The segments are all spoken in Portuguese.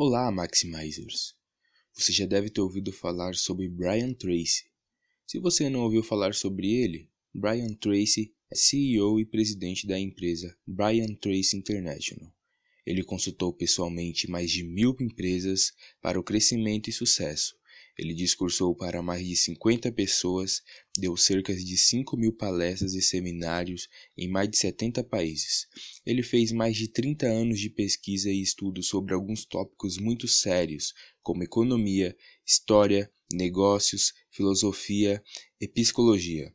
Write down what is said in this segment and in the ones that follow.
Olá, Maximizers! Você já deve ter ouvido falar sobre Brian Tracy. Se você não ouviu falar sobre ele, Brian Tracy é CEO e presidente da empresa Brian Tracy International. Ele consultou pessoalmente mais de mil empresas para o crescimento e sucesso ele discursou para mais de 50 pessoas, deu cerca de 5 mil palestras e seminários em mais de 70 países. Ele fez mais de 30 anos de pesquisa e estudo sobre alguns tópicos muito sérios, como economia, história, negócios, filosofia e psicologia.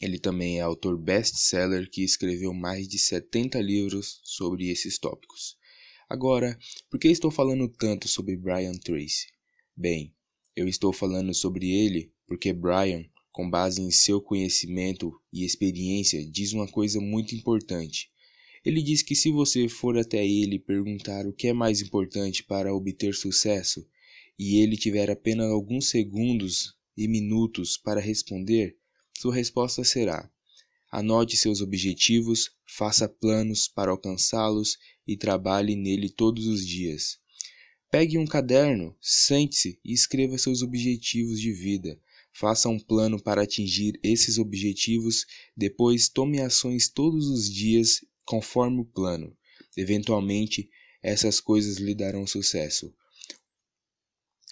Ele também é autor best-seller que escreveu mais de 70 livros sobre esses tópicos. Agora, por que estou falando tanto sobre Brian Tracy? Bem, eu estou falando sobre ele porque Brian, com base em seu conhecimento e experiência, diz uma coisa muito importante. Ele diz que se você for até ele perguntar o que é mais importante para obter sucesso, e ele tiver apenas alguns segundos e minutos para responder, sua resposta será: anote seus objetivos, faça planos para alcançá-los e trabalhe nele todos os dias. Pegue um caderno, sente-se e escreva seus objetivos de vida. Faça um plano para atingir esses objetivos, depois tome ações todos os dias conforme o plano. Eventualmente, essas coisas lhe darão sucesso.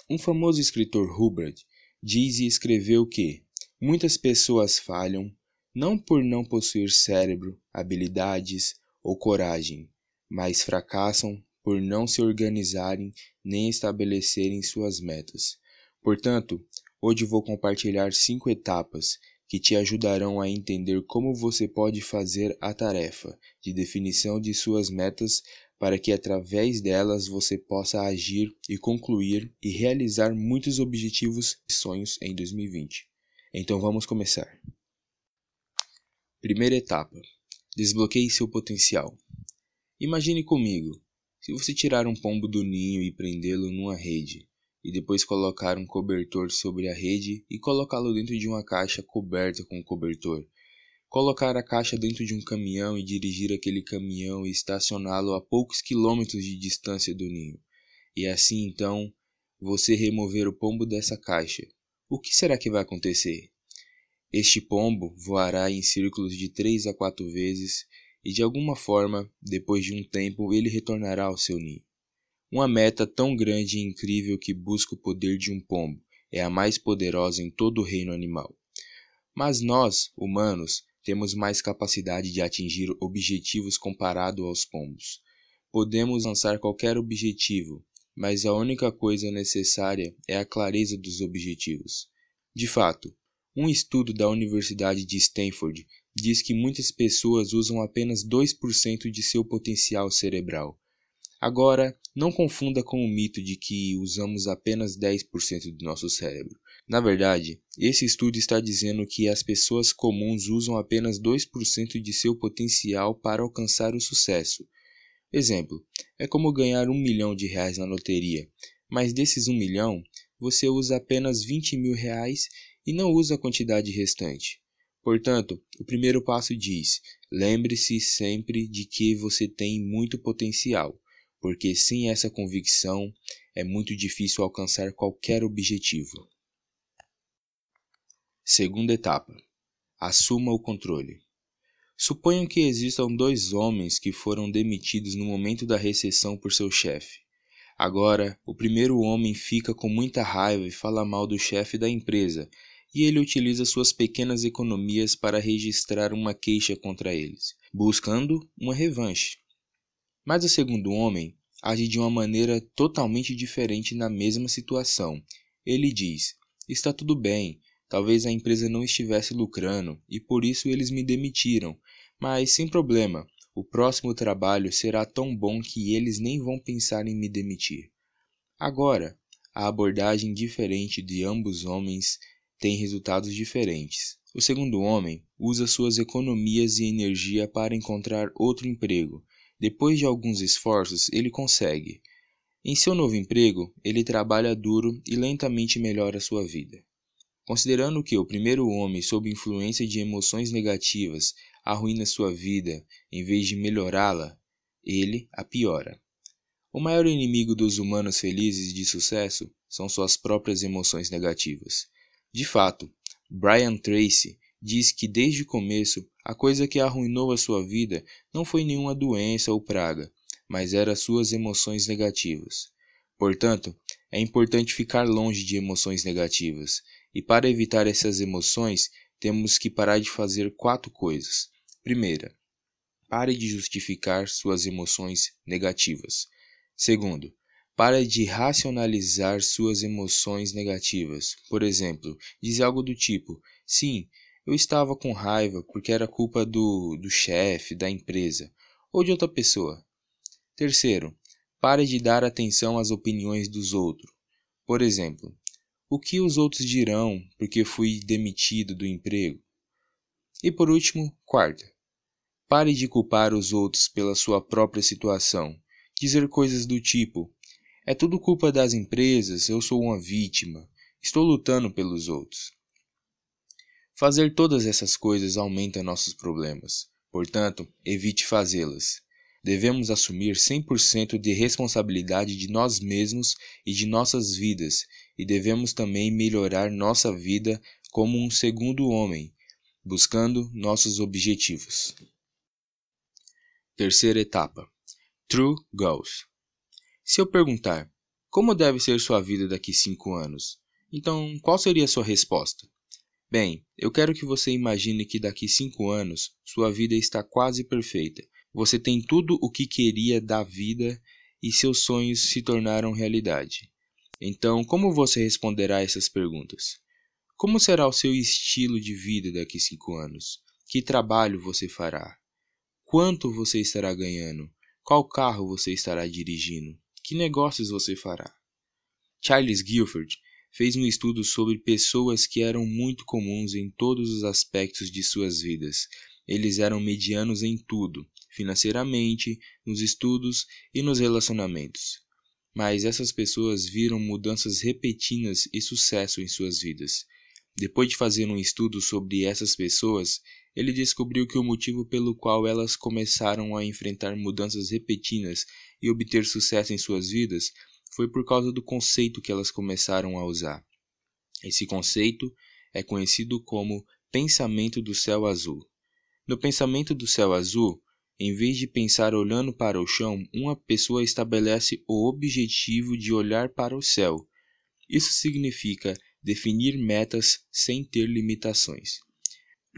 Um famoso escritor Hubbard diz e escreveu que muitas pessoas falham não por não possuir cérebro, habilidades ou coragem, mas fracassam por não se organizarem nem estabelecerem suas metas. Portanto, hoje vou compartilhar cinco etapas que te ajudarão a entender como você pode fazer a tarefa de definição de suas metas para que através delas você possa agir e concluir e realizar muitos objetivos e sonhos em 2020. Então vamos começar. Primeira etapa: desbloqueie seu potencial. Imagine comigo se você tirar um pombo do ninho e prendê-lo numa rede, e depois colocar um cobertor sobre a rede e colocá-lo dentro de uma caixa coberta com cobertor, colocar a caixa dentro de um caminhão e dirigir aquele caminhão e estacioná-lo a poucos quilômetros de distância do ninho, e assim então você remover o pombo dessa caixa, o que será que vai acontecer? Este pombo voará em círculos de três a quatro vezes e de alguma forma, depois de um tempo, ele retornará ao seu ninho. Uma meta tão grande e incrível que busca o poder de um pombo é a mais poderosa em todo o reino animal. Mas nós, humanos, temos mais capacidade de atingir objetivos comparado aos pombos. Podemos lançar qualquer objetivo, mas a única coisa necessária é a clareza dos objetivos. De fato, um estudo da Universidade de Stanford diz que muitas pessoas usam apenas 2% de seu potencial cerebral. Agora, não confunda com o mito de que usamos apenas 10% do nosso cérebro. Na verdade, esse estudo está dizendo que as pessoas comuns usam apenas 2% de seu potencial para alcançar o sucesso. Exemplo: é como ganhar um milhão de reais na loteria, mas desses um milhão, você usa apenas 20 mil reais e não usa a quantidade restante. Portanto, o primeiro passo diz: lembre-se sempre de que você tem muito potencial, porque sem essa convicção é muito difícil alcançar qualquer objetivo. Segunda etapa: assuma o controle. Suponham que existam dois homens que foram demitidos no momento da recessão por seu chefe. Agora, o primeiro homem fica com muita raiva e fala mal do chefe da empresa, e ele utiliza suas pequenas economias para registrar uma queixa contra eles, buscando uma revanche. Mas o segundo homem age de uma maneira totalmente diferente na mesma situação. Ele diz: Está tudo bem, talvez a empresa não estivesse lucrando e por isso eles me demitiram, mas sem problema, o próximo trabalho será tão bom que eles nem vão pensar em me demitir. Agora, a abordagem diferente de ambos homens tem resultados diferentes. O segundo homem usa suas economias e energia para encontrar outro emprego. Depois de alguns esforços, ele consegue. Em seu novo emprego, ele trabalha duro e lentamente melhora sua vida. Considerando que o primeiro homem, sob influência de emoções negativas, arruína sua vida em vez de melhorá-la, ele a piora. O maior inimigo dos humanos felizes de sucesso são suas próprias emoções negativas. De fato, Brian Tracy diz que desde o começo a coisa que arruinou a sua vida não foi nenhuma doença ou praga, mas eram suas emoções negativas. Portanto, é importante ficar longe de emoções negativas, e para evitar essas emoções, temos que parar de fazer quatro coisas. Primeira, pare de justificar suas emoções negativas. Segundo, pare de racionalizar suas emoções negativas. Por exemplo, dizer algo do tipo: Sim, eu estava com raiva porque era culpa do, do chefe, da empresa ou de outra pessoa. Terceiro, pare de dar atenção às opiniões dos outros. Por exemplo, o que os outros dirão porque fui demitido do emprego? E por último, quarta, pare de culpar os outros pela sua própria situação. Dizer coisas do tipo: é tudo culpa das empresas, eu sou uma vítima, estou lutando pelos outros. Fazer todas essas coisas aumenta nossos problemas, portanto, evite fazê-las. Devemos assumir 100% de responsabilidade de nós mesmos e de nossas vidas, e devemos também melhorar nossa vida como um segundo homem, buscando nossos objetivos. Terceira etapa: True Goals. Se eu perguntar como deve ser sua vida daqui cinco anos, então qual seria a sua resposta? Bem, eu quero que você imagine que daqui cinco anos sua vida está quase perfeita você tem tudo o que queria da vida e seus sonhos se tornaram realidade. Então, como você responderá essas perguntas? Como será o seu estilo de vida daqui a cinco anos? Que trabalho você fará? Quanto você estará ganhando? Qual carro você estará dirigindo? Que negócios você fará? Charles Guilford fez um estudo sobre pessoas que eram muito comuns em todos os aspectos de suas vidas. Eles eram medianos em tudo, financeiramente, nos estudos e nos relacionamentos. Mas essas pessoas viram mudanças repentinas e sucesso em suas vidas. Depois de fazer um estudo sobre essas pessoas, ele descobriu que o motivo pelo qual elas começaram a enfrentar mudanças repentinas e obter sucesso em suas vidas foi por causa do conceito que elas começaram a usar. Esse conceito é conhecido como pensamento do céu azul. No pensamento do céu azul, em vez de pensar olhando para o chão, uma pessoa estabelece o objetivo de olhar para o céu. Isso significa definir metas sem ter limitações.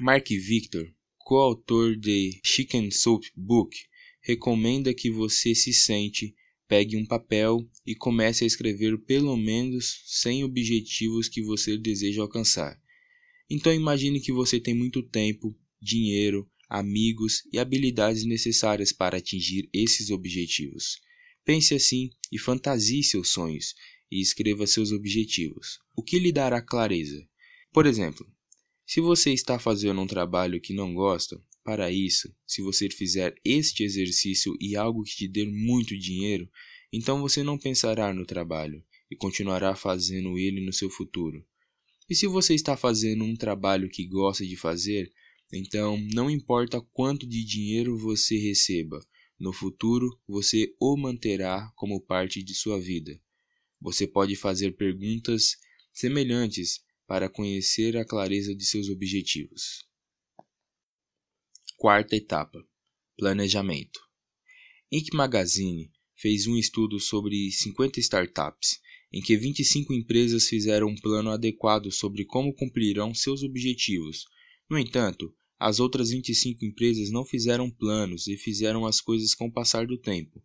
Mark Victor, coautor de Chicken Soup Book, recomenda que você se sente, pegue um papel e comece a escrever pelo menos 100 objetivos que você deseja alcançar. Então imagine que você tem muito tempo, dinheiro, amigos e habilidades necessárias para atingir esses objetivos. Pense assim e fantasie seus sonhos e escreva seus objetivos, o que lhe dará clareza. Por exemplo, se você está fazendo um trabalho que não gosta, para isso, se você fizer este exercício e algo que te dê muito dinheiro, então você não pensará no trabalho e continuará fazendo ele no seu futuro. E se você está fazendo um trabalho que gosta de fazer, então, não importa quanto de dinheiro você receba, no futuro você o manterá como parte de sua vida. Você pode fazer perguntas semelhantes para conhecer a clareza de seus objetivos. Quarta etapa: Planejamento. Inc. Magazine fez um estudo sobre 50 startups, em que 25 empresas fizeram um plano adequado sobre como cumprirão seus objetivos. No entanto, as outras 25 empresas não fizeram planos e fizeram as coisas com o passar do tempo.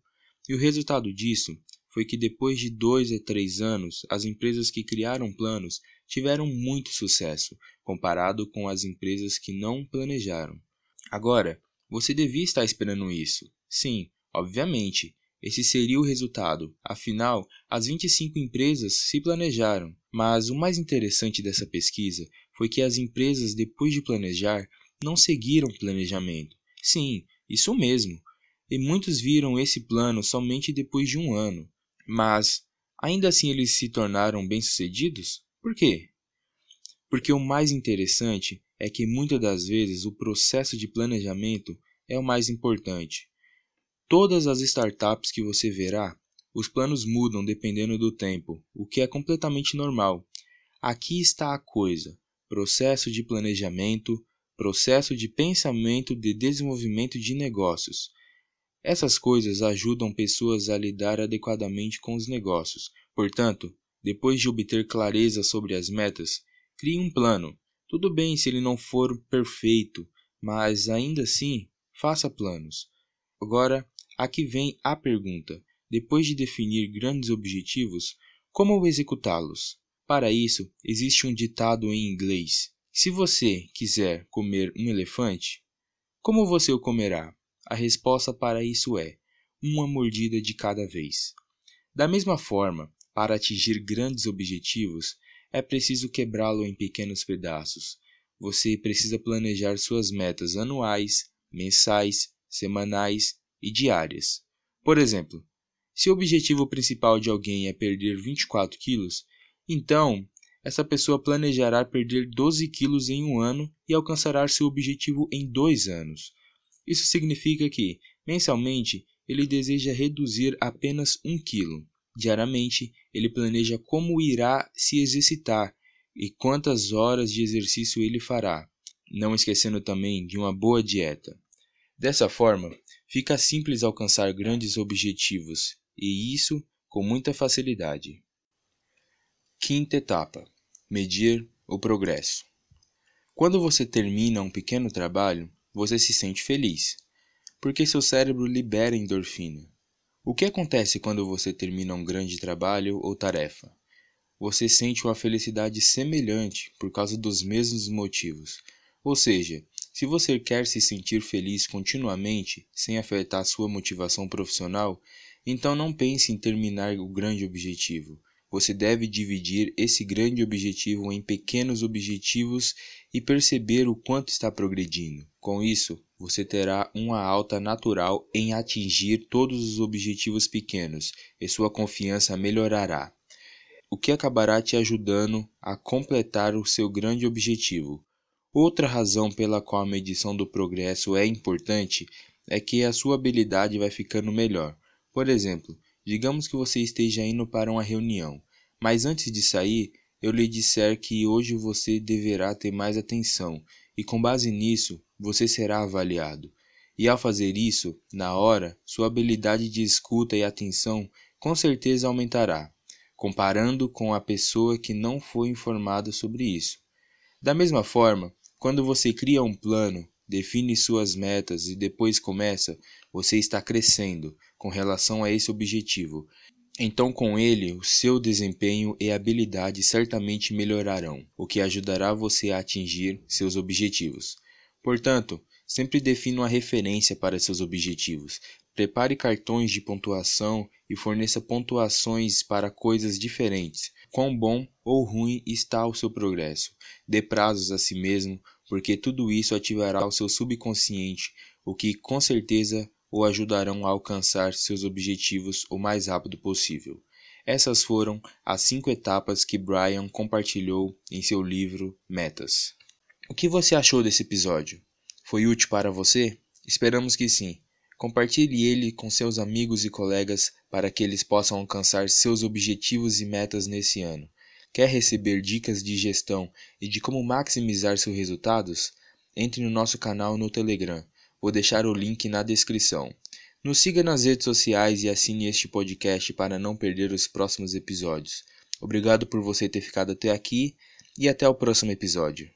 E o resultado disso foi que depois de dois a três anos, as empresas que criaram planos tiveram muito sucesso, comparado com as empresas que não planejaram. Agora, você devia estar esperando isso. Sim, obviamente, esse seria o resultado. Afinal, as 25 empresas se planejaram. Mas o mais interessante dessa pesquisa foi que as empresas, depois de planejar, não seguiram o planejamento. Sim, isso mesmo. E muitos viram esse plano somente depois de um ano. Mas, ainda assim eles se tornaram bem-sucedidos? Por quê? Porque o mais interessante é que muitas das vezes o processo de planejamento é o mais importante. Todas as startups que você verá, Os planos mudam dependendo do tempo, o que é completamente normal. Aqui está a coisa: processo de planejamento, processo de pensamento de desenvolvimento de negócios. Essas coisas ajudam pessoas a lidar adequadamente com os negócios. Portanto, depois de obter clareza sobre as metas, crie um plano. Tudo bem se ele não for perfeito, mas ainda assim, faça planos. Agora, aqui vem a pergunta: depois de definir grandes objetivos, como executá-los? Para isso, existe um ditado em inglês: Se você quiser comer um elefante, como você o comerá? A resposta para isso é: uma mordida de cada vez. Da mesma forma, para atingir grandes objetivos, é preciso quebrá-lo em pequenos pedaços. Você precisa planejar suas metas anuais, mensais, semanais e diárias. Por exemplo, se o objetivo principal de alguém é perder 24 quilos, então essa pessoa planejará perder 12 quilos em um ano e alcançará seu objetivo em dois anos. Isso significa que, mensalmente, ele deseja reduzir apenas um quilo. Diariamente, ele planeja como irá se exercitar e quantas horas de exercício ele fará, não esquecendo também de uma boa dieta. Dessa forma, fica simples alcançar grandes objetivos, e isso com muita facilidade. Quinta etapa: medir o progresso. Quando você termina um pequeno trabalho, você se sente feliz, porque seu cérebro libera endorfina. O que acontece quando você termina um grande trabalho ou tarefa? Você sente uma felicidade semelhante por causa dos mesmos motivos. Ou seja, se você quer se sentir feliz continuamente, sem afetar sua motivação profissional, então não pense em terminar o grande objetivo. Você deve dividir esse grande objetivo em pequenos objetivos e perceber o quanto está progredindo. Com isso, você terá uma alta natural em atingir todos os objetivos pequenos e sua confiança melhorará, o que acabará te ajudando a completar o seu grande objetivo. Outra razão pela qual a medição do progresso é importante é que a sua habilidade vai ficando melhor. Por exemplo, digamos que você esteja indo para uma reunião, mas antes de sair, eu lhe disser que hoje você deverá ter mais atenção, e com base nisso, você será avaliado. E ao fazer isso, na hora, sua habilidade de escuta e atenção com certeza aumentará, comparando com a pessoa que não foi informada sobre isso. Da mesma forma, quando você cria um plano, define suas metas e depois começa, você está crescendo com relação a esse objetivo. Então, com ele, o seu desempenho e habilidade certamente melhorarão, o que ajudará você a atingir seus objetivos. Portanto, sempre defina uma referência para seus objetivos. Prepare cartões de pontuação e forneça pontuações para coisas diferentes. Quão bom ou ruim está o seu progresso. Dê prazos a si mesmo, porque tudo isso ativará o seu subconsciente, o que com certeza o ajudarão a alcançar seus objetivos o mais rápido possível. Essas foram as cinco etapas que Brian compartilhou em seu livro Metas. O que você achou desse episódio? Foi útil para você? Esperamos que sim. Compartilhe ele com seus amigos e colegas para que eles possam alcançar seus objetivos e metas nesse ano. Quer receber dicas de gestão e de como maximizar seus resultados? Entre no nosso canal no Telegram. Vou deixar o link na descrição. Nos siga nas redes sociais e assine este podcast para não perder os próximos episódios. Obrigado por você ter ficado até aqui e até o próximo episódio.